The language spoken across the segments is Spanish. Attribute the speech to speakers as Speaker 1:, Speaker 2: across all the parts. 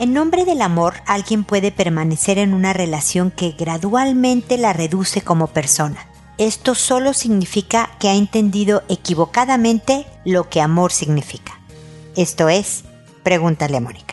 Speaker 1: En nombre del amor, alguien puede permanecer en una relación que gradualmente la reduce como persona. Esto solo significa que ha entendido equivocadamente lo que amor significa. Esto es, pregúntale a Mónica.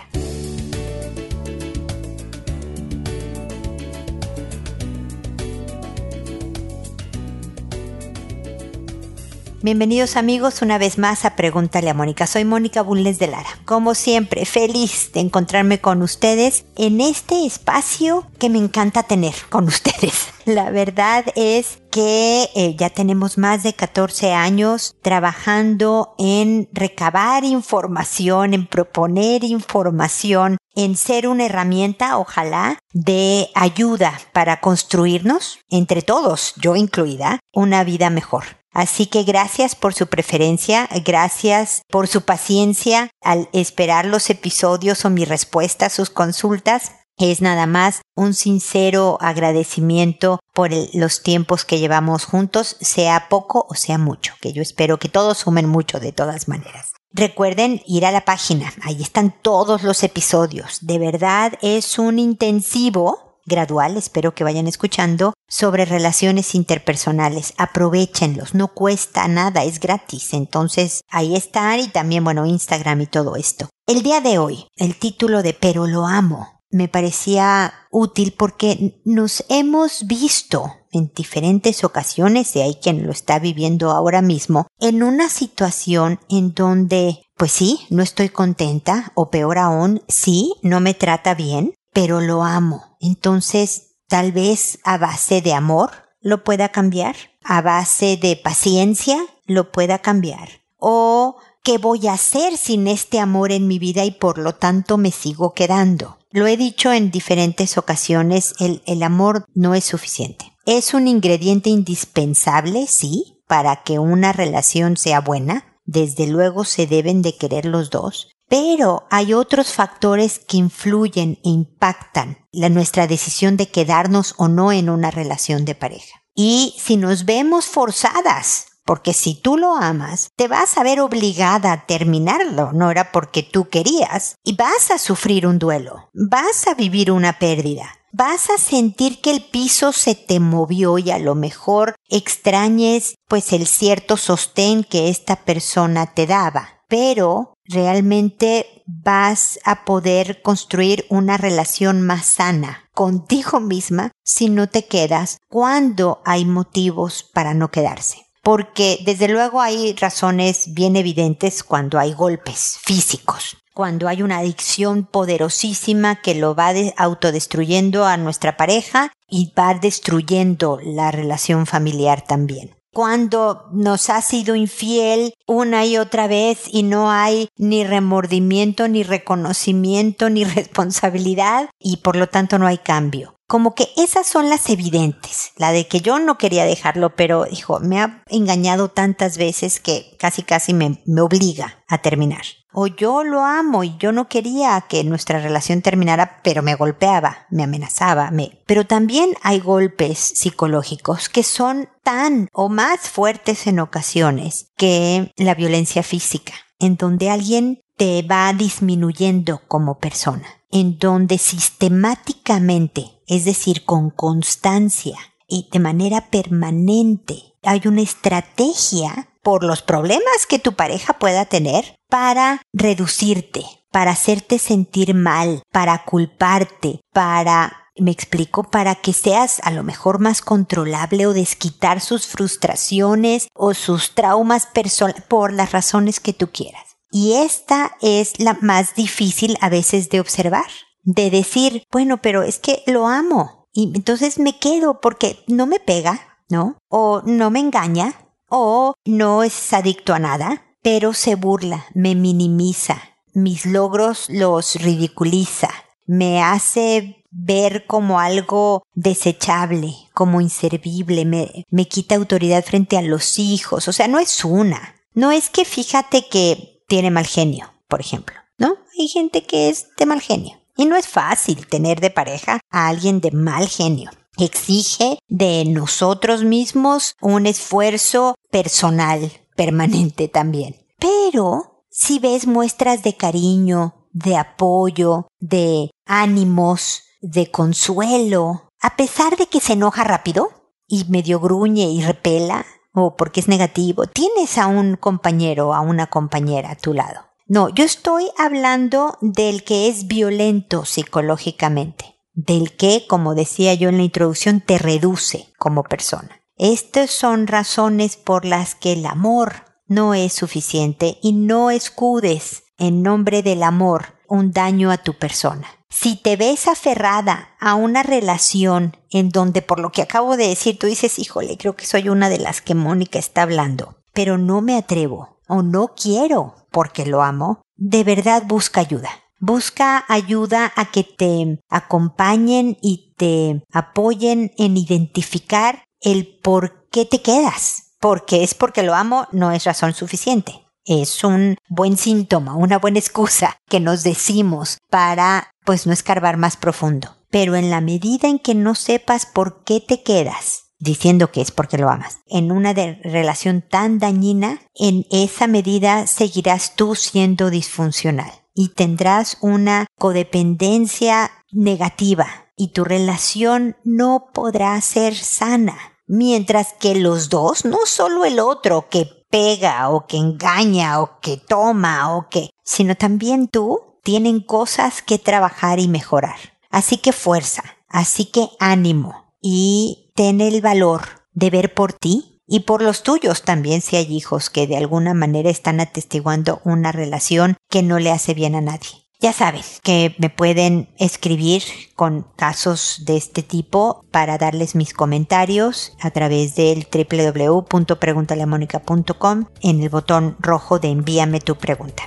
Speaker 1: Bienvenidos amigos una vez más a Pregúntale a Mónica. Soy Mónica Bulnes de Lara. Como siempre, feliz de encontrarme con ustedes en este espacio que me encanta tener con ustedes. La verdad es que eh, ya tenemos más de 14 años trabajando en recabar información, en proponer información, en ser una herramienta, ojalá, de ayuda para construirnos, entre todos, yo incluida, una vida mejor. Así que gracias por su preferencia, gracias por su paciencia al esperar los episodios o mi respuesta a sus consultas. Es nada más un sincero agradecimiento por los tiempos que llevamos juntos, sea poco o sea mucho, que yo espero que todos sumen mucho de todas maneras. Recuerden ir a la página, ahí están todos los episodios. De verdad es un intensivo gradual, espero que vayan escuchando, sobre relaciones interpersonales. Aprovechenlos, no cuesta nada, es gratis. Entonces, ahí están y también, bueno, Instagram y todo esto. El día de hoy, el título de Pero lo amo me parecía útil porque nos hemos visto en diferentes ocasiones, y hay quien lo está viviendo ahora mismo, en una situación en donde, pues sí, no estoy contenta, o peor aún, sí, no me trata bien, pero lo amo. Entonces, tal vez a base de amor lo pueda cambiar, a base de paciencia lo pueda cambiar. O ¿qué voy a hacer sin este amor en mi vida y por lo tanto me sigo quedando? Lo he dicho en diferentes ocasiones, el, el amor no es suficiente. Es un ingrediente indispensable, sí, para que una relación sea buena. Desde luego se deben de querer los dos, pero hay otros factores que influyen e impactan la, nuestra decisión de quedarnos o no en una relación de pareja. Y si nos vemos forzadas, porque si tú lo amas, te vas a ver obligada a terminarlo, no era porque tú querías, y vas a sufrir un duelo, vas a vivir una pérdida, vas a sentir que el piso se te movió y a lo mejor extrañes pues el cierto sostén que esta persona te daba. Pero realmente vas a poder construir una relación más sana contigo misma si no te quedas cuando hay motivos para no quedarse. Porque desde luego hay razones bien evidentes cuando hay golpes físicos, cuando hay una adicción poderosísima que lo va autodestruyendo a nuestra pareja y va destruyendo la relación familiar también cuando nos ha sido infiel una y otra vez y no hay ni remordimiento, ni reconocimiento, ni responsabilidad y por lo tanto no hay cambio. Como que esas son las evidentes, la de que yo no quería dejarlo, pero dijo, me ha engañado tantas veces que casi casi me, me obliga a terminar. O yo lo amo y yo no quería que nuestra relación terminara, pero me golpeaba, me amenazaba, me... Pero también hay golpes psicológicos que son tan o más fuertes en ocasiones que la violencia física, en donde alguien te va disminuyendo como persona, en donde sistemáticamente, es decir, con constancia y de manera permanente, hay una estrategia por los problemas que tu pareja pueda tener para reducirte, para hacerte sentir mal, para culparte, para me explico, para que seas a lo mejor más controlable o desquitar sus frustraciones o sus traumas por las razones que tú quieras. Y esta es la más difícil a veces de observar, de decir, bueno, pero es que lo amo y entonces me quedo porque no me pega, ¿no? O no me engaña, o no es adicto a nada, pero se burla, me minimiza, mis logros los ridiculiza, me hace ver como algo desechable, como inservible, me, me quita autoridad frente a los hijos, o sea, no es una, no es que fíjate que tiene mal genio, por ejemplo, ¿no? Hay gente que es de mal genio. Y no es fácil tener de pareja a alguien de mal genio exige de nosotros mismos un esfuerzo personal permanente también. Pero si ves muestras de cariño, de apoyo, de ánimos, de consuelo, a pesar de que se enoja rápido y medio gruñe y repela, o porque es negativo, tienes a un compañero o a una compañera a tu lado. No, yo estoy hablando del que es violento psicológicamente, del que, como decía yo en la introducción, te reduce como persona. Estas son razones por las que el amor no es suficiente y no escudes en nombre del amor un daño a tu persona. Si te ves aferrada a una relación en donde por lo que acabo de decir tú dices, híjole, creo que soy una de las que Mónica está hablando, pero no me atrevo o no quiero porque lo amo, de verdad busca ayuda. Busca ayuda a que te acompañen y te apoyen en identificar el por qué te quedas. Porque es porque lo amo no es razón suficiente es un buen síntoma, una buena excusa que nos decimos para pues no escarbar más profundo. Pero en la medida en que no sepas por qué te quedas diciendo que es porque lo amas, en una relación tan dañina, en esa medida seguirás tú siendo disfuncional y tendrás una codependencia negativa y tu relación no podrá ser sana. Mientras que los dos, no solo el otro que pega o que engaña o que toma o que, sino también tú tienen cosas que trabajar y mejorar. Así que fuerza, así que ánimo y ten el valor de ver por ti y por los tuyos también si hay hijos que de alguna manera están atestiguando una relación que no le hace bien a nadie. Ya saben que me pueden escribir con casos de este tipo para darles mis comentarios a través del www.preguntaleamónica.com en el botón rojo de envíame tu pregunta.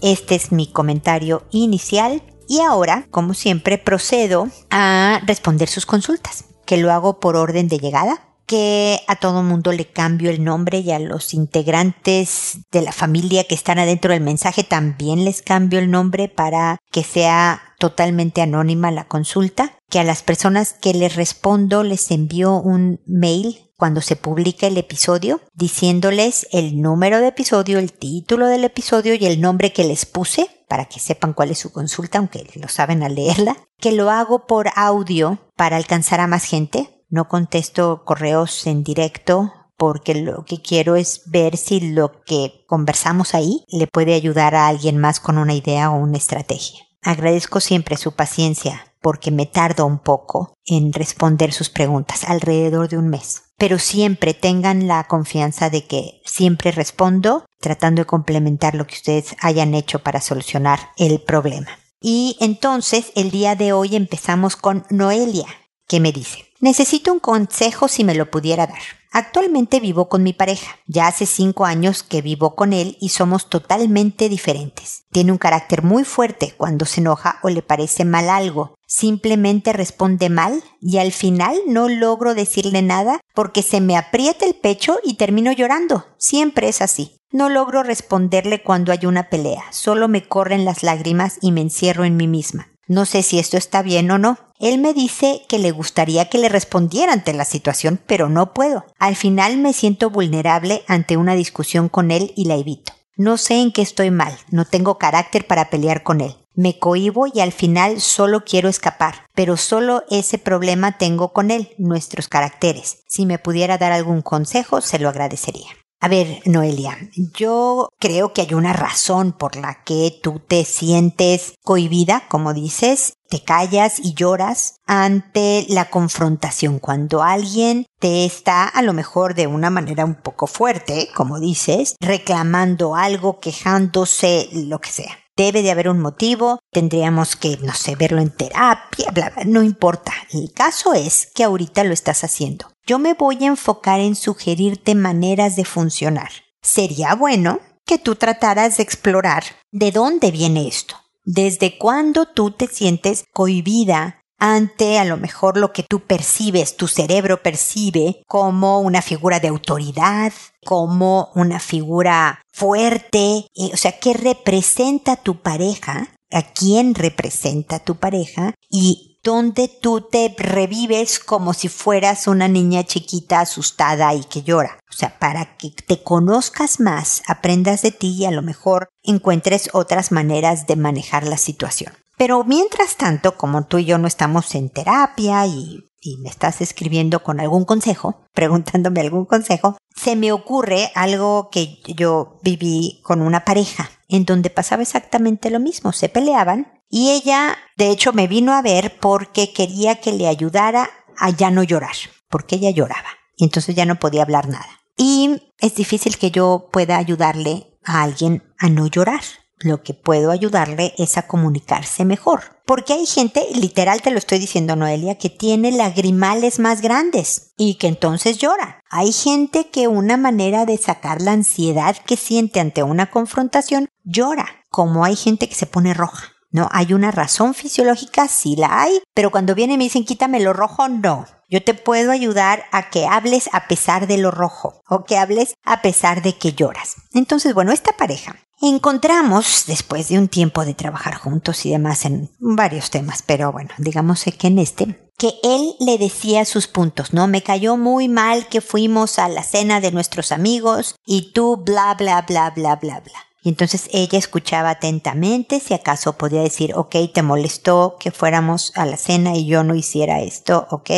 Speaker 1: Este es mi comentario inicial y ahora, como siempre, procedo a responder sus consultas, que lo hago por orden de llegada que a todo mundo le cambio el nombre y a los integrantes de la familia que están adentro del mensaje también les cambio el nombre para que sea totalmente anónima la consulta, que a las personas que les respondo les envío un mail cuando se publica el episodio diciéndoles el número de episodio, el título del episodio y el nombre que les puse para que sepan cuál es su consulta, aunque lo saben al leerla, que lo hago por audio para alcanzar a más gente, no contesto correos en directo porque lo que quiero es ver si lo que conversamos ahí le puede ayudar a alguien más con una idea o una estrategia. Agradezco siempre su paciencia porque me tardo un poco en responder sus preguntas, alrededor de un mes. Pero siempre tengan la confianza de que siempre respondo tratando de complementar lo que ustedes hayan hecho para solucionar el problema. Y entonces el día de hoy empezamos con Noelia, que me dice, Necesito un consejo si me lo pudiera dar. Actualmente vivo con mi pareja. Ya hace cinco años que vivo con él y somos totalmente diferentes. Tiene un carácter muy fuerte cuando se enoja o le parece mal algo. Simplemente responde mal y al final no logro decirle nada porque se me aprieta el pecho y termino llorando. Siempre es así. No logro responderle cuando hay una pelea. Solo me corren las lágrimas y me encierro en mí misma. No sé si esto está bien o no. Él me dice que le gustaría que le respondiera ante la situación, pero no puedo. Al final me siento vulnerable ante una discusión con él y la evito. No sé en qué estoy mal, no tengo carácter para pelear con él. Me cohibo y al final solo quiero escapar, pero solo ese problema tengo con él, nuestros caracteres. Si me pudiera dar algún consejo, se lo agradecería. A ver, Noelia, yo creo que hay una razón por la que tú te sientes cohibida, como dices, te callas y lloras ante la confrontación cuando alguien te está a lo mejor de una manera un poco fuerte, como dices, reclamando algo, quejándose, lo que sea. Debe de haber un motivo, tendríamos que, no sé, verlo en terapia, bla, bla, no importa. El caso es que ahorita lo estás haciendo. Yo me voy a enfocar en sugerirte maneras de funcionar. Sería bueno que tú trataras de explorar de dónde viene esto. ¿Desde cuándo tú te sientes cohibida ante a lo mejor lo que tú percibes, tu cerebro percibe como una figura de autoridad, como una figura fuerte, o sea, ¿qué representa tu pareja? ¿A quién representa tu pareja? Y donde tú te revives como si fueras una niña chiquita asustada y que llora. O sea, para que te conozcas más, aprendas de ti y a lo mejor encuentres otras maneras de manejar la situación. Pero mientras tanto, como tú y yo no estamos en terapia y, me estás escribiendo con algún consejo, preguntándome algún consejo, se me ocurre algo que yo viví con una pareja, en donde pasaba exactamente lo mismo. Se peleaban y ella, de hecho, me vino a ver porque quería que le ayudara a ya no llorar, porque ella lloraba y entonces ya no podía hablar nada. Y es difícil que yo pueda ayudarle a alguien a no llorar. Lo que puedo ayudarle es a comunicarse mejor. Porque hay gente, literal te lo estoy diciendo Noelia, que tiene lagrimales más grandes y que entonces llora. Hay gente que una manera de sacar la ansiedad que siente ante una confrontación llora, como hay gente que se pone roja. ¿no? Hay una razón fisiológica, sí la hay, pero cuando vienen y me dicen quítame lo rojo, no. Yo te puedo ayudar a que hables a pesar de lo rojo o que hables a pesar de que lloras. Entonces, bueno, esta pareja encontramos, después de un tiempo de trabajar juntos y demás en varios temas, pero bueno, digamos que en este, que él le decía sus puntos, ¿no? Me cayó muy mal que fuimos a la cena de nuestros amigos y tú bla, bla, bla, bla, bla, bla. Y entonces ella escuchaba atentamente si acaso podía decir, ok, te molestó que fuéramos a la cena y yo no hiciera esto, ok.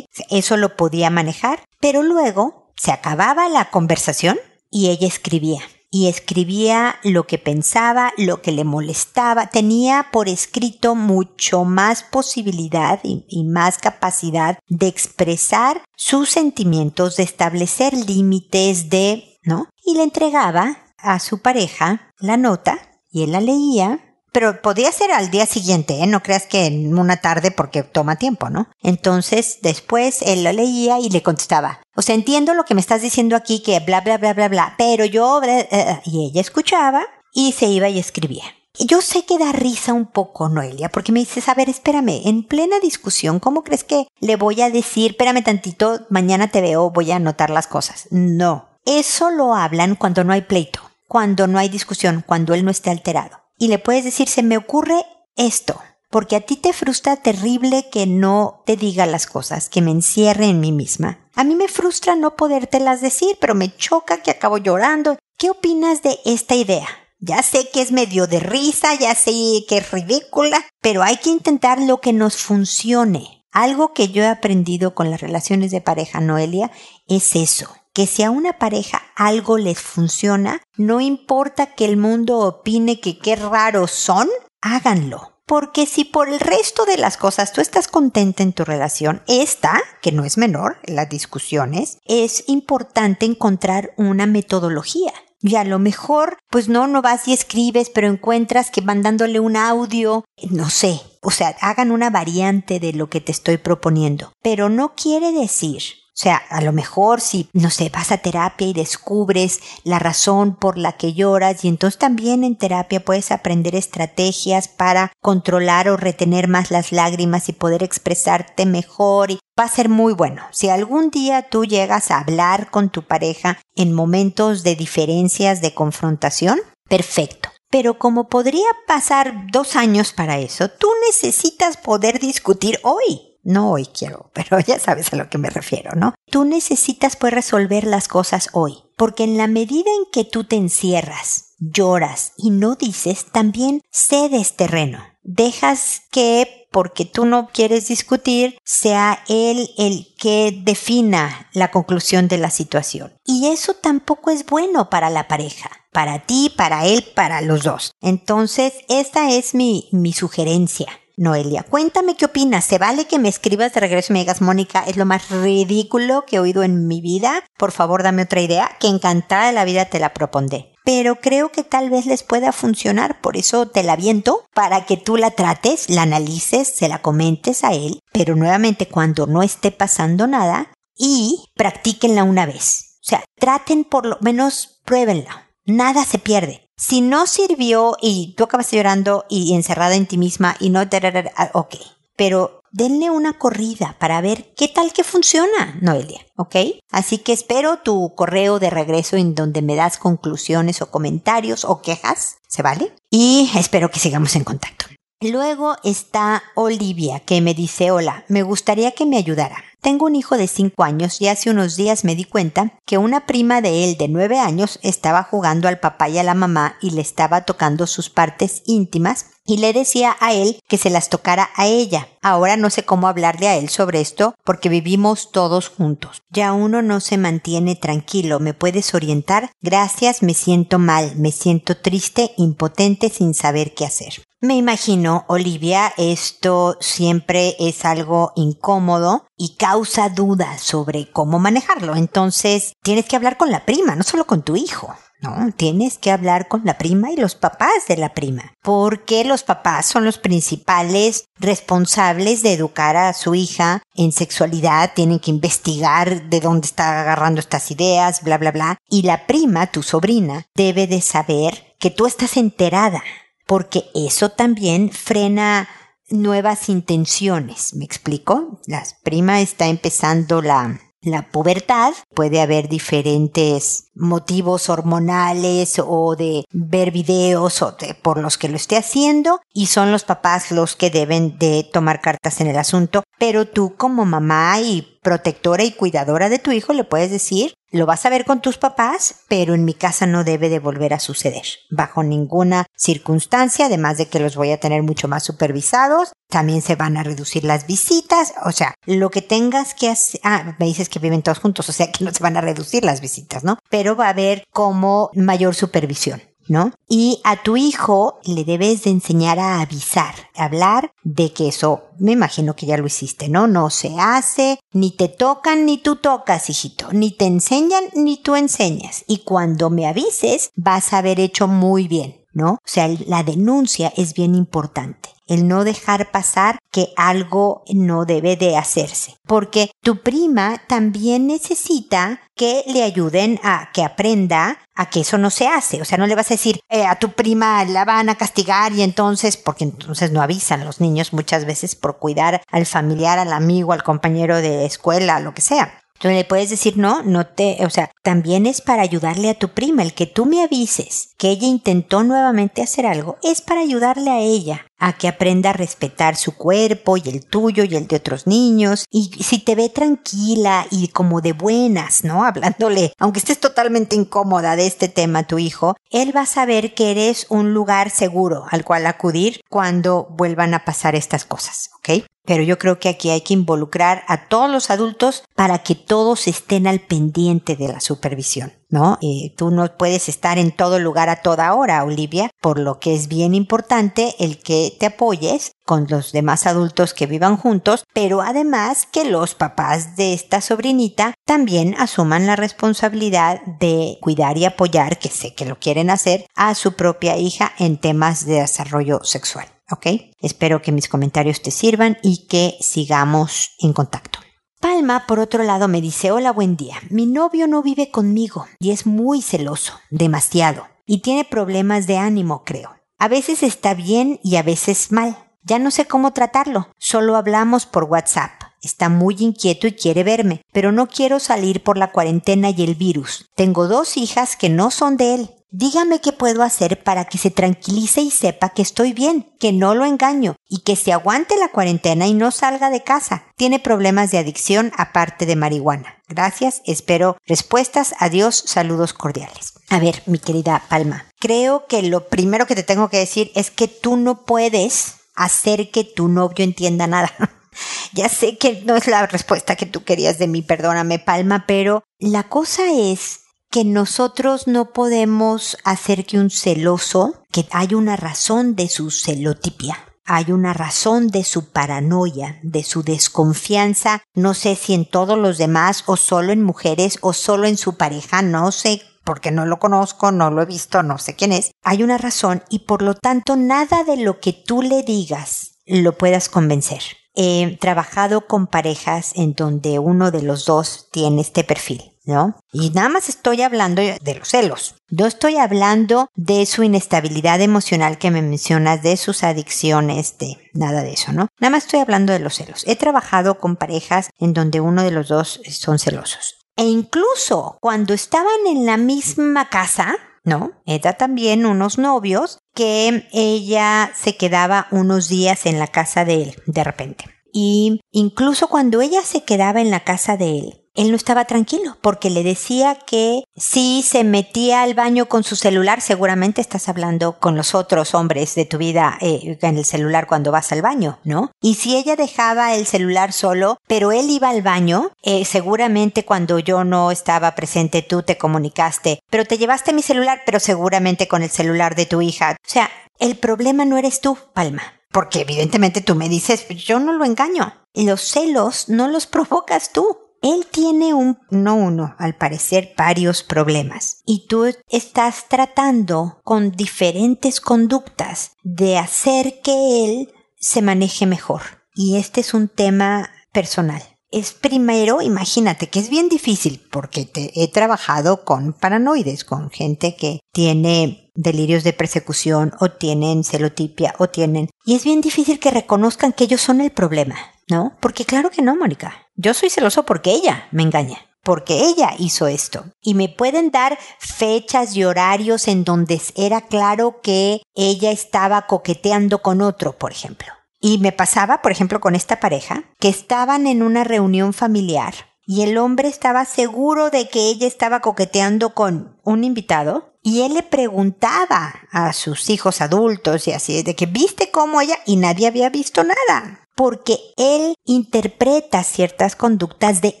Speaker 1: Eso lo podía manejar, pero luego se acababa la conversación y ella escribía. Y escribía lo que pensaba, lo que le molestaba. Tenía por escrito mucho más posibilidad y, más capacidad de expresar sus sentimientos, de establecer límites, de, ¿no? Y le entregaba a su pareja la nota y él la leía, pero podía ser al día siguiente, ¿eh? no creas que en una tarde porque toma tiempo, ¿no? Entonces después él la leía y le contestaba, o sea, entiendo lo que me estás diciendo aquí, que bla, bla, bla, bla, bla, pero yo... Eh, eh", y ella escuchaba y se iba y escribía. Yo sé que da risa un poco, Noelia, porque me dices, a ver, espérame, en plena discusión, ¿cómo crees que le voy a decir, espérame tantito, mañana te veo, voy a anotar las cosas? No, eso lo hablan cuando no hay pleito, cuando no hay discusión, cuando él no esté alterado. Y le puedes decir, se me ocurre esto, porque a ti te frustra terrible que no te diga las cosas, que me encierre en mí misma. A mí me frustra no podértelas decir, pero me choca que acabo llorando. ¿Qué opinas de esta idea? Ya sé que es medio de risa, ya sé que es ridícula, pero hay que intentar lo que nos funcione. Algo que yo he aprendido con las relaciones de pareja, Noelia, es eso que si a una pareja algo les funciona, no importa que el mundo opine que qué raros son, háganlo. Porque si por el resto de las cosas tú estás contenta en tu relación, esta, que no es menor, las discusiones, es importante encontrar una metodología. Y a lo mejor, pues no, no vas y escribes, pero encuentras que mandándole un audio, no sé, o sea, hagan una variante de lo que te estoy proponiendo. Pero no quiere decir o sea, a lo mejor si, no sé, vas a terapia y descubres la razón por la que lloras y entonces también en terapia puedes aprender estrategias para controlar o retener más las lágrimas y poder expresarte mejor y va a ser muy bueno. Si algún día tú llegas a hablar con tu pareja en momentos de diferencias, de confrontación, perfecto. Pero como podría pasar dos años para eso, tú necesitas poder discutir hoy. No hoy quiero, pero ya sabes a lo que me refiero, ¿no? Tú necesitas pues resolver las cosas hoy, porque en la medida en que tú te encierras, lloras y no dices, también cedes terreno. Dejas que, porque tú no quieres discutir, sea él el que defina la conclusión de la situación. Y eso tampoco es bueno para la pareja para ti, para él, para los dos. Entonces, esta es mi, mi sugerencia. Noelia, cuéntame qué opinas. ¿Se vale que me escribas de regreso y me digas, Mónica, es lo más ridículo que he oído en mi vida? Por favor, dame otra idea, que encantada de la vida te la propondré. Pero creo que tal vez les pueda funcionar, por eso te la viento, para que tú la trates, la analices, se la comentes a él, pero nuevamente cuando no esté pasando nada, y practíquenla una vez. O sea, traten por lo menos, pruébenla. Nada se pierde. Si no sirvió y tú acabas llorando y encerrada en ti misma y no, ah, ok, pero denle una corrida para ver qué tal que funciona, Noelia, ¿ok? Así que espero tu correo de regreso en donde me das conclusiones o comentarios o quejas, ¿se vale? Y espero que sigamos en contacto. Luego está Olivia, que me dice, hola, me gustaría que me ayudara. Tengo un hijo de 5 años y hace unos días me di cuenta que una prima de él de 9 años estaba jugando al papá y a la mamá y le estaba tocando sus partes íntimas y le decía a él que se las tocara a ella. Ahora no sé cómo hablarle a él sobre esto porque vivimos todos juntos. Ya uno no se mantiene tranquilo. ¿Me puedes orientar? Gracias, me siento mal, me siento triste, impotente sin saber qué hacer. Me imagino, Olivia, esto siempre es algo incómodo y causa dudas sobre cómo manejarlo. Entonces, tienes que hablar con la prima, no solo con tu hijo. No, tienes que hablar con la prima y los papás de la prima, porque los papás son los principales responsables de educar a su hija en sexualidad, tienen que investigar de dónde está agarrando estas ideas, bla, bla, bla. Y la prima, tu sobrina, debe de saber que tú estás enterada porque eso también frena nuevas intenciones. ¿Me explico? La prima está empezando la, la pubertad. Puede haber diferentes motivos hormonales o de ver videos o por los que lo esté haciendo y son los papás los que deben de tomar cartas en el asunto. Pero tú como mamá y protectora y cuidadora de tu hijo le puedes decir lo vas a ver con tus papás, pero en mi casa no debe de volver a suceder, bajo ninguna circunstancia, además de que los voy a tener mucho más supervisados, también se van a reducir las visitas, o sea, lo que tengas que hacer, ah, me dices que viven todos juntos, o sea que no se van a reducir las visitas, ¿no? Pero va a haber como mayor supervisión. ¿No? Y a tu hijo le debes de enseñar a avisar, hablar de que eso, me imagino que ya lo hiciste, ¿no? No se hace, ni te tocan ni tú tocas, hijito, ni te enseñan ni tú enseñas. Y cuando me avises, vas a haber hecho muy bien. ¿No? O sea, la denuncia es bien importante. El no dejar pasar que algo no debe de hacerse. Porque tu prima también necesita que le ayuden a que aprenda a que eso no se hace. O sea, no le vas a decir eh, a tu prima la van a castigar y entonces, porque entonces no avisan los niños muchas veces por cuidar al familiar, al amigo, al compañero de escuela, lo que sea. Entonces le puedes decir, no, no te, o sea, también es para ayudarle a tu prima. El que tú me avises que ella intentó nuevamente hacer algo es para ayudarle a ella a que aprenda a respetar su cuerpo y el tuyo y el de otros niños. Y si te ve tranquila y como de buenas, ¿no? Hablándole, aunque estés totalmente incómoda de este tema tu hijo, él va a saber que eres un lugar seguro al cual acudir cuando vuelvan a pasar estas cosas, ¿ok? Pero yo creo que aquí hay que involucrar a todos los adultos para que todos estén al pendiente de la supervisión. ¿No? Y tú no puedes estar en todo lugar a toda hora, Olivia, por lo que es bien importante el que te apoyes con los demás adultos que vivan juntos, pero además que los papás de esta sobrinita también asuman la responsabilidad de cuidar y apoyar, que sé que lo quieren hacer, a su propia hija en temas de desarrollo sexual. ¿Ok? Espero que mis comentarios te sirvan y que sigamos en contacto. Palma, por otro lado, me dice, hola, buen día. Mi novio no vive conmigo y es muy celoso, demasiado, y tiene problemas de ánimo, creo. A veces está bien y a veces mal. Ya no sé cómo tratarlo, solo hablamos por WhatsApp. Está muy inquieto y quiere verme, pero no quiero salir por la cuarentena y el virus. Tengo dos hijas que no son de él. Dígame qué puedo hacer para que se tranquilice y sepa que estoy bien, que no lo engaño y que se aguante la cuarentena y no salga de casa. Tiene problemas de adicción aparte de marihuana. Gracias, espero respuestas. Adiós, saludos cordiales. A ver, mi querida Palma, creo que lo primero que te tengo que decir es que tú no puedes hacer que tu novio entienda nada. ya sé que no es la respuesta que tú querías de mí, perdóname Palma, pero la cosa es que nosotros no podemos hacer que un celoso, que hay una razón de su celotipia, hay una razón de su paranoia, de su desconfianza, no sé si en todos los demás o solo en mujeres o solo en su pareja, no sé porque no lo conozco, no lo he visto, no sé quién es. Hay una razón y por lo tanto nada de lo que tú le digas lo puedas convencer. He trabajado con parejas en donde uno de los dos tiene este perfil ¿no? Y nada más estoy hablando de los celos. No estoy hablando de su inestabilidad emocional que me mencionas, de sus adicciones, de nada de eso, ¿no? Nada más estoy hablando de los celos. He trabajado con parejas en donde uno de los dos son celosos. E incluso cuando estaban en la misma casa, ¿no? Era también unos novios que ella se quedaba unos días en la casa de él, de repente. Y incluso cuando ella se quedaba en la casa de él, él no estaba tranquilo porque le decía que si se metía al baño con su celular, seguramente estás hablando con los otros hombres de tu vida eh, en el celular cuando vas al baño, ¿no? Y si ella dejaba el celular solo, pero él iba al baño, eh, seguramente cuando yo no estaba presente tú te comunicaste, pero te llevaste mi celular, pero seguramente con el celular de tu hija. O sea, el problema no eres tú, Palma. Porque evidentemente tú me dices, yo no lo engaño. Los celos no los provocas tú. Él tiene un, no uno, al parecer varios problemas. Y tú estás tratando con diferentes conductas de hacer que él se maneje mejor. Y este es un tema personal. Es primero, imagínate que es bien difícil porque te he trabajado con paranoides, con gente que tiene delirios de persecución o tienen celotipia o tienen... Y es bien difícil que reconozcan que ellos son el problema, ¿no? Porque claro que no, Mónica. Yo soy celoso porque ella me engaña porque ella hizo esto. Y me pueden dar fechas y horarios en donde era claro que ella estaba coqueteando con otro, por ejemplo. Y me pasaba, por ejemplo, con esta pareja, que estaban en una reunión familiar y el hombre estaba seguro de que ella estaba coqueteando con un invitado y él le preguntaba a sus hijos adultos y así, de que viste cómo ella y nadie había visto nada porque él interpreta ciertas conductas de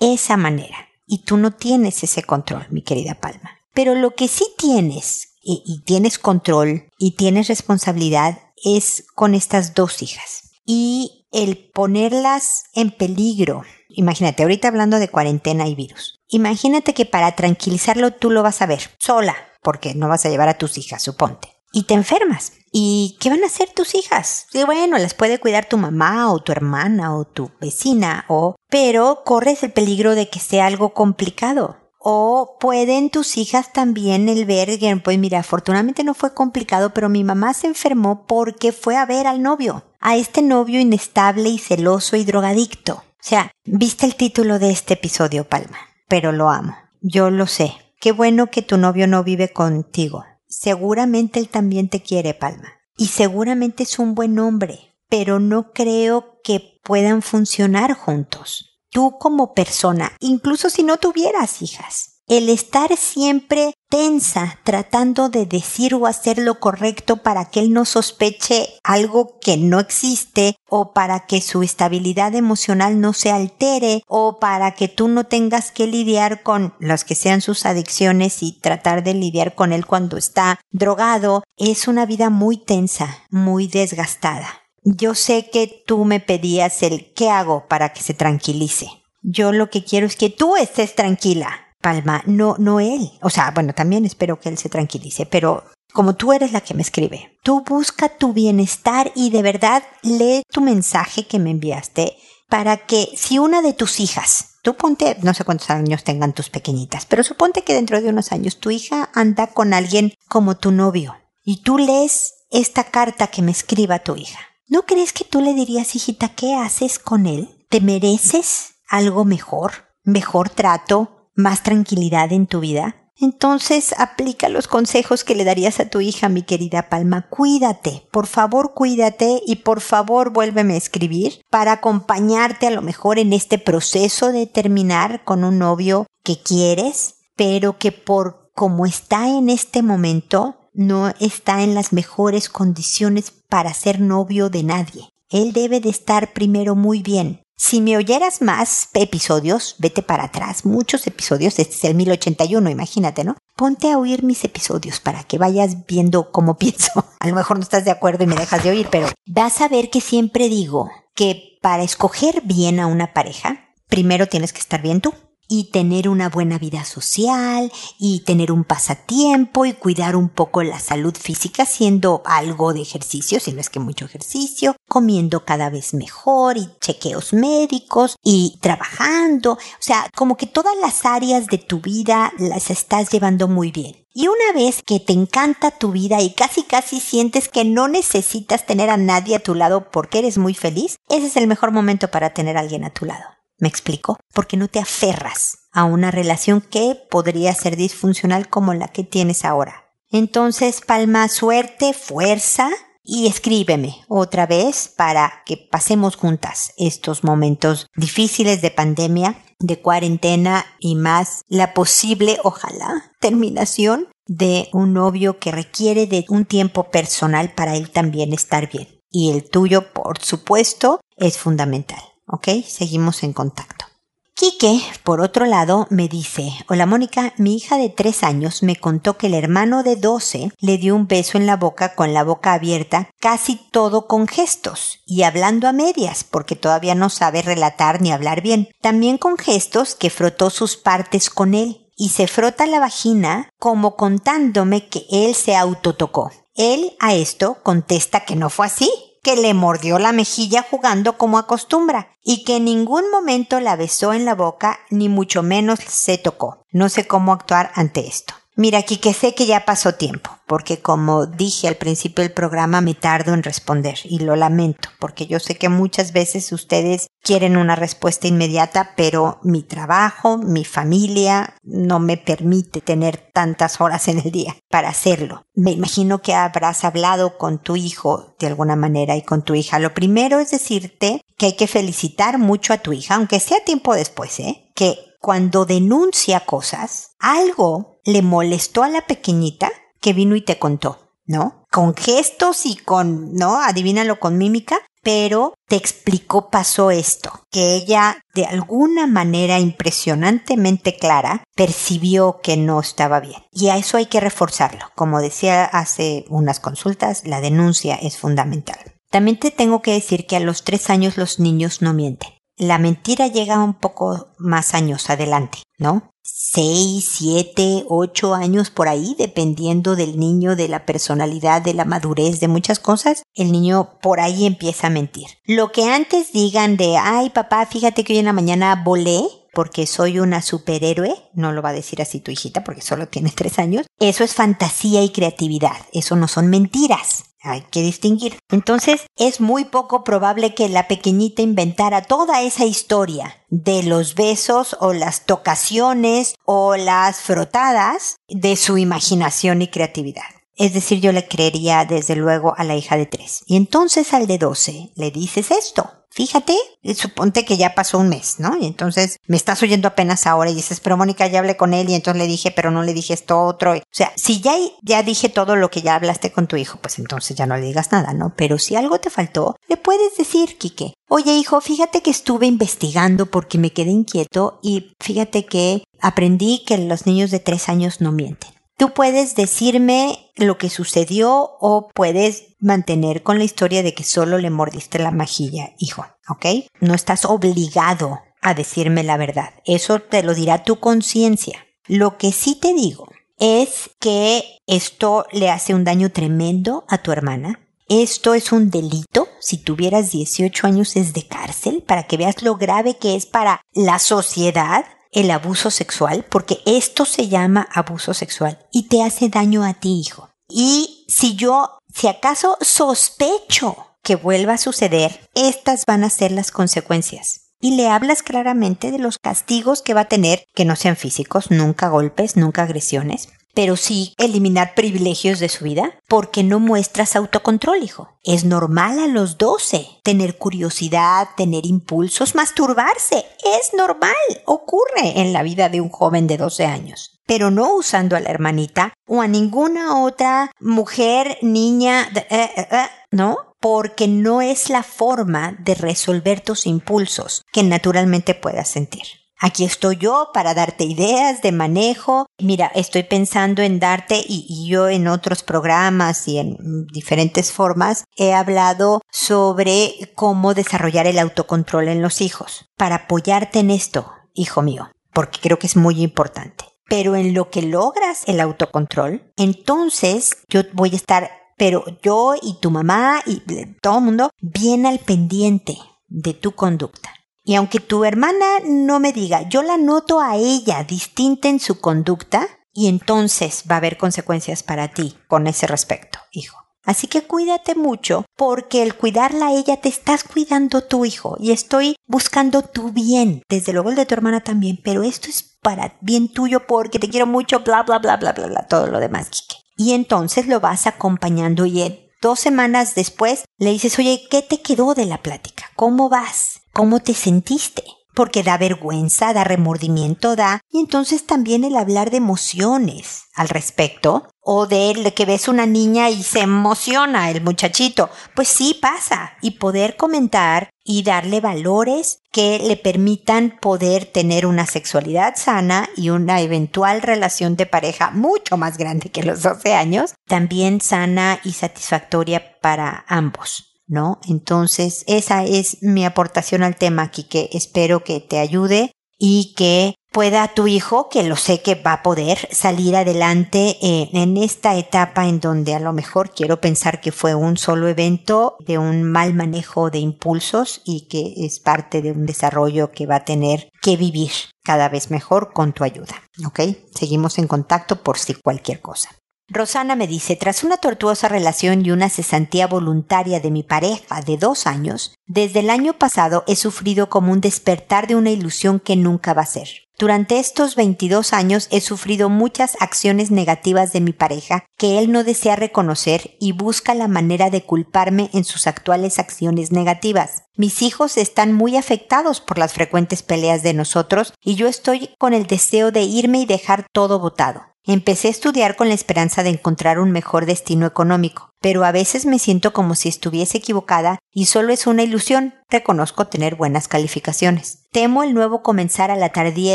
Speaker 1: esa manera. Y tú no tienes ese control, mi querida Palma. Pero lo que sí tienes, y, tienes control, y tienes responsabilidad, es con estas dos hijas. Y el ponerlas en peligro. Imagínate, ahorita hablando de cuarentena y virus. Imagínate que para tranquilizarlo tú lo vas a ver sola, porque no vas a llevar a tus hijas, suponte. Y te enfermas. ¿Y qué van a hacer tus hijas? Sí, bueno, las puede cuidar tu mamá o tu hermana o tu vecina o... Pero corres el peligro de que sea algo complicado. O pueden tus hijas también el ver pues mira, afortunadamente no fue complicado, pero mi mamá se enfermó porque fue a ver al novio, a este novio inestable y celoso y drogadicto. O sea, viste el título de este episodio, Palma, pero lo amo. Yo lo sé. Qué bueno que tu novio no vive contigo. Seguramente él también te quiere, Palma. Y seguramente es un buen hombre, pero no creo que puedan funcionar juntos. Tú como persona, incluso si no tuvieras hijas, el estar siempre tensa tratando de decir o hacer lo correcto para que él no sospeche algo que no existe o para que su estabilidad emocional no se altere o para que tú no tengas que lidiar con las que sean sus adicciones y tratar de lidiar con él cuando está drogado, es una vida muy tensa, muy desgastada. Yo sé que tú me pedías el qué hago para que se tranquilice. Yo lo que quiero es que tú estés tranquila, Palma, no, no él. O sea, bueno, también espero que él se tranquilice, pero como tú eres la que me escribe, tú busca tu bienestar y de verdad lee tu mensaje que me enviaste para que si una de tus hijas, tú ponte, no sé cuántos años tengan tus pequeñitas, pero suponte que dentro de unos años tu hija anda con alguien como tu novio y tú lees esta carta que me escriba tu hija. ¿No crees que tú le dirías, hijita, qué haces con él? ¿Te mereces algo mejor? ¿Mejor trato? Más tranquilidad en tu vida? Entonces aplica los consejos que le darías a tu hija, mi querida Palma. Cuídate, por favor cuídate y por favor vuélveme a escribir para acompañarte a lo mejor en este proceso de terminar con un novio que quieres, pero que por como está en este momento no está en las mejores condiciones para ser novio de nadie. Él debe de estar primero muy bien, si me oyeras más episodios, vete para atrás, muchos episodios, este es el 1081, imagínate, ¿no? Ponte a oír mis episodios para que vayas viendo cómo pienso. A lo mejor no estás de acuerdo y me dejas de oír, pero vas a ver que siempre digo que para escoger bien a una pareja, primero tienes que estar bien tú y tener una buena vida social y tener un pasatiempo y cuidar un poco la salud física haciendo algo de ejercicio, si no es que mucho ejercicio, comiendo cada vez mejor y chequeos médicos y trabajando, o sea, como que todas las áreas de tu vida las estás llevando muy bien. Y una vez que te encanta tu vida y casi casi sientes que no necesitas tener a nadie a tu lado porque eres muy feliz, ese es el mejor momento para tener a alguien a tu lado. ¿Me explico? Porque no te aferras a una relación que podría ser disfuncional como la que tienes ahora. Entonces, Palma, suerte, fuerza y escríbeme otra vez para que pasemos juntas estos momentos difíciles de pandemia, de cuarentena y más la posible, ojalá, terminación de un novio que requiere de un tiempo personal para él también estar bien. Y el tuyo, por supuesto, es fundamental. ¿Ok? Seguimos en contacto. Quique, por otro lado, me dice, Hola Mónica, mi hija de tres años me contó que el hermano de doce le dio un beso en la boca con la boca abierta, casi todo con gestos, y hablando a medias, porque todavía no sabe relatar ni hablar bien. También con gestos que frotó sus partes con él, y se frota la vagina como contándome que él se autotocó. Él a esto contesta que no fue así, que le mordió la mejilla jugando como acostumbra y que en ningún momento la besó en la boca ni mucho menos se tocó. No sé cómo actuar ante esto. Mira, aquí que sé que ya pasó tiempo, porque como dije al principio del programa me tardo en responder y lo lamento, porque yo sé que muchas veces ustedes quieren una respuesta inmediata, pero mi trabajo, mi familia no me permite tener tantas horas en el día para hacerlo. Me imagino que habrás hablado con tu hijo de alguna manera y con tu hija. Lo primero es decirte que hay que felicitar mucho a tu hija, aunque sea tiempo después, ¿eh? Que cuando denuncia cosas, algo le molestó a la pequeñita que vino y te contó, ¿no? Con gestos y con, ¿no? Adivínalo con mímica, pero te explicó pasó esto, que ella de alguna manera impresionantemente clara percibió que no estaba bien. Y a eso hay que reforzarlo. Como decía hace unas consultas, la denuncia es fundamental. También te tengo que decir que a los tres años los niños no mienten la mentira llega un poco más años adelante, ¿no? Seis, siete, ocho años por ahí, dependiendo del niño, de la personalidad, de la madurez, de muchas cosas, el niño por ahí empieza a mentir. Lo que antes digan de, ay papá, fíjate que hoy en la mañana volé, porque soy una superhéroe, no lo va a decir así tu hijita porque solo tiene tres años, eso es fantasía y creatividad, eso no son mentiras. Hay que distinguir. Entonces, es muy poco probable que la pequeñita inventara toda esa historia de los besos o las tocaciones o las frotadas de su imaginación y creatividad. Es decir, yo le creería desde luego a la hija de tres. Y entonces al de doce le dices esto fíjate, suponte que ya pasó un mes, ¿no? Y entonces me estás oyendo apenas ahora y dices, pero Mónica, ya hablé con él y entonces le dije, pero no le dije esto otro. O sea, si ya, ya dije todo lo que ya hablaste con tu hijo, pues entonces ya no le digas nada, ¿no? Pero si algo te faltó, le puedes decir, Quique, oye hijo, fíjate que estuve investigando porque me quedé inquieto y fíjate que aprendí que los niños de tres años no mienten. Tú puedes decirme lo que sucedió o puedes mantener con la historia de que solo le mordiste la majilla, hijo, ¿ok? No estás obligado a decirme la verdad. Eso te lo dirá tu conciencia. Lo que sí te digo es que esto le hace un daño tremendo a tu hermana. Esto es un delito. Si tuvieras 18 años es de cárcel para que veas lo grave que es para la sociedad el abuso sexual, porque esto se llama abuso sexual y te hace daño a ti, hijo. Y si yo, si acaso sospecho que vuelva a suceder, estas van a ser las consecuencias. Y le hablas claramente de los castigos que va a tener, que no sean físicos, nunca golpes, nunca agresiones, pero sí eliminar privilegios de su vida porque no muestras autocontrol, hijo. Es normal a los 12 tener curiosidad, tener impulsos, masturbarse. Es normal, ocurre en la vida de un joven de 12 años. Pero no usando a la hermanita o a ninguna otra mujer, niña, eh, eh, eh, ¿no? Porque no es la forma de resolver tus impulsos que naturalmente puedas sentir. Aquí estoy yo para darte ideas de manejo. Mira, estoy pensando en darte y, yo en otros programas y en diferentes formas he hablado sobre cómo desarrollar el autocontrol en los hijos. Para apoyarte en esto, hijo mío, porque creo que es muy importante. Pero en lo que logras el autocontrol, entonces yo voy a estar, pero yo y tu mamá y todo el mundo bien al pendiente de tu conducta. Y aunque tu hermana no me diga, yo la noto a ella distinta en su conducta, y entonces va a haber consecuencias para ti con ese respecto, hijo. Así que cuídate mucho, porque el cuidarla a ella te estás cuidando tu hijo y estoy buscando tu bien, desde luego el de tu hermana también, pero esto es para bien tuyo porque te quiero mucho, bla, bla, bla, bla, bla, bla, todo lo demás, Kike. y entonces lo vas acompañando y dos semanas después le dices, oye, ¿qué te quedó de la plática? ¿Cómo vas? ¿Cómo te sentiste? porque da vergüenza, da remordimiento, da, y entonces también el hablar de emociones al respecto, o de que ves una niña y se emociona el muchachito, pues sí pasa, y poder comentar y darle valores que le permitan poder tener una sexualidad sana y una eventual relación de pareja mucho más grande que los 12 años, también sana y satisfactoria para ambos. ¿no? Entonces, esa es mi aportación al tema que espero que te ayude y que pueda tu hijo, que lo sé que va a poder salir adelante eh, en esta etapa en donde a lo mejor quiero pensar que fue un solo evento de un mal manejo de impulsos y que es parte de un desarrollo que va a tener que vivir cada vez mejor con tu ayuda. ¿Ok? Seguimos en contacto por si cualquier cosa. Rosana me dice, tras una tortuosa relación y una cesantía voluntaria de mi pareja de dos años, desde el año pasado he sufrido como un despertar de una ilusión que nunca va a ser. Durante estos 22 años he sufrido muchas acciones negativas de mi pareja que él no desea reconocer y busca la manera de culparme en sus actuales acciones negativas. Mis hijos están muy afectados por las frecuentes peleas de nosotros y yo estoy con el deseo de irme y dejar todo botado. Empecé a estudiar con la esperanza de encontrar un mejor destino económico, pero a veces me siento como si estuviese equivocada y solo es una ilusión. Reconozco tener buenas calificaciones. Temo el nuevo comenzar a la tardía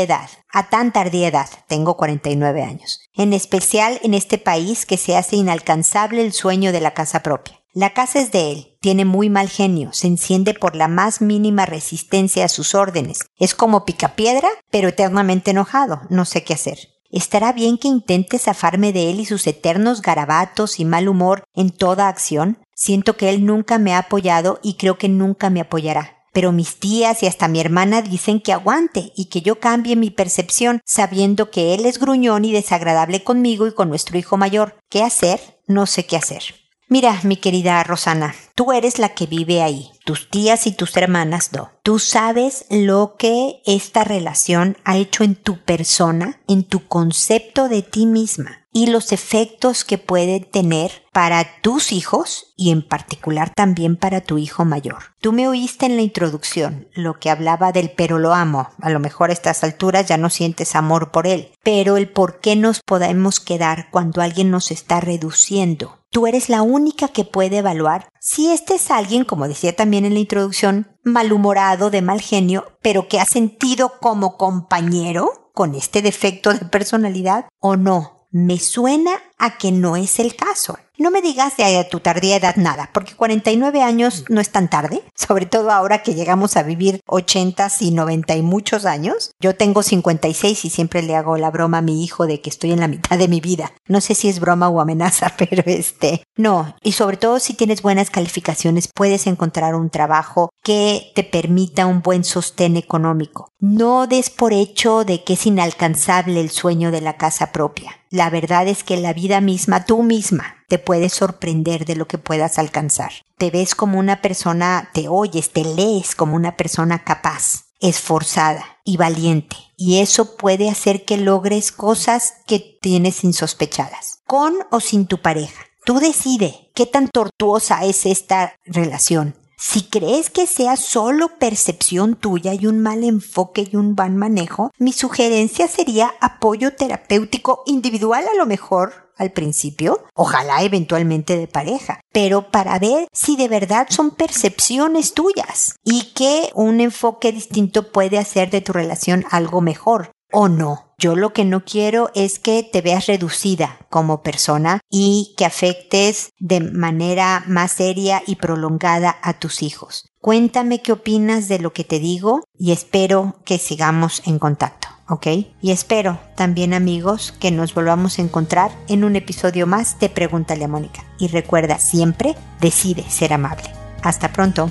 Speaker 1: edad, a tan tardía edad, tengo 49 años, en especial en este país que se hace inalcanzable el sueño de la casa propia. La casa es de él, tiene muy mal genio, se enciende por la más mínima resistencia a sus órdenes, es como picapiedra, pero eternamente enojado, no sé qué hacer. ¿Estará bien que intente zafarme de él y sus eternos garabatos y mal humor en toda acción? Siento que él nunca me ha apoyado y creo que nunca me apoyará. Pero mis tías y hasta mi hermana dicen que aguante y que yo cambie mi percepción sabiendo que él es gruñón y desagradable conmigo y con nuestro hijo mayor. ¿Qué hacer? No sé qué hacer. Mira, mi querida Rosana, tú eres la que vive ahí, tus tías y tus hermanas no. Tú sabes lo que esta relación ha hecho en tu persona, en tu concepto de ti misma y los efectos que puede tener para tus hijos y en particular también para tu hijo mayor. Tú me oíste en la introducción lo que hablaba del pero lo amo. A lo mejor a estas alturas ya no sientes amor por él, pero el por qué nos podemos quedar cuando alguien nos está reduciendo. Tú eres la única que puede evaluar si este es alguien, como decía también en la introducción, malhumorado, de mal genio, pero que ha sentido como compañero con este defecto de personalidad o no me suena a que no es el caso. No me digas de tu tardía edad nada, porque 49 años no es tan tarde, sobre todo ahora que llegamos a vivir 80 y 90 y muchos años. Yo tengo 56 y siempre le hago la broma a mi hijo de que estoy en la mitad de mi vida. No sé si es broma o amenaza, pero este, no. Y sobre todo si tienes buenas calificaciones, puedes encontrar un trabajo que te permita un buen sostén económico. No des por hecho de que es inalcanzable el sueño de la casa propia. La verdad es que la vida misma, tú misma, te puedes sorprender de lo que puedas alcanzar. Te ves como una persona, te oyes, te lees como una persona capaz, esforzada y valiente. Y eso puede hacer que logres cosas que tienes insospechadas, con o sin tu pareja. Tú decide qué tan tortuosa es esta relación. Si crees que sea solo percepción tuya y un mal enfoque y un mal manejo, mi sugerencia sería apoyo terapéutico individual a lo mejor al principio, ojalá eventualmente de pareja, pero para ver si de verdad son percepciones tuyas y que un enfoque distinto puede hacer de tu relación algo mejor o no. Yo lo que no quiero es que te veas reducida como persona y que afectes de manera más seria y prolongada a tus hijos. Cuéntame qué opinas de lo que te digo y espero que sigamos en contacto. ¿ok? Y espero también amigos que nos volvamos a encontrar en un episodio más de Pregúntale a Mónica. Y recuerda siempre, decide ser amable. Hasta pronto.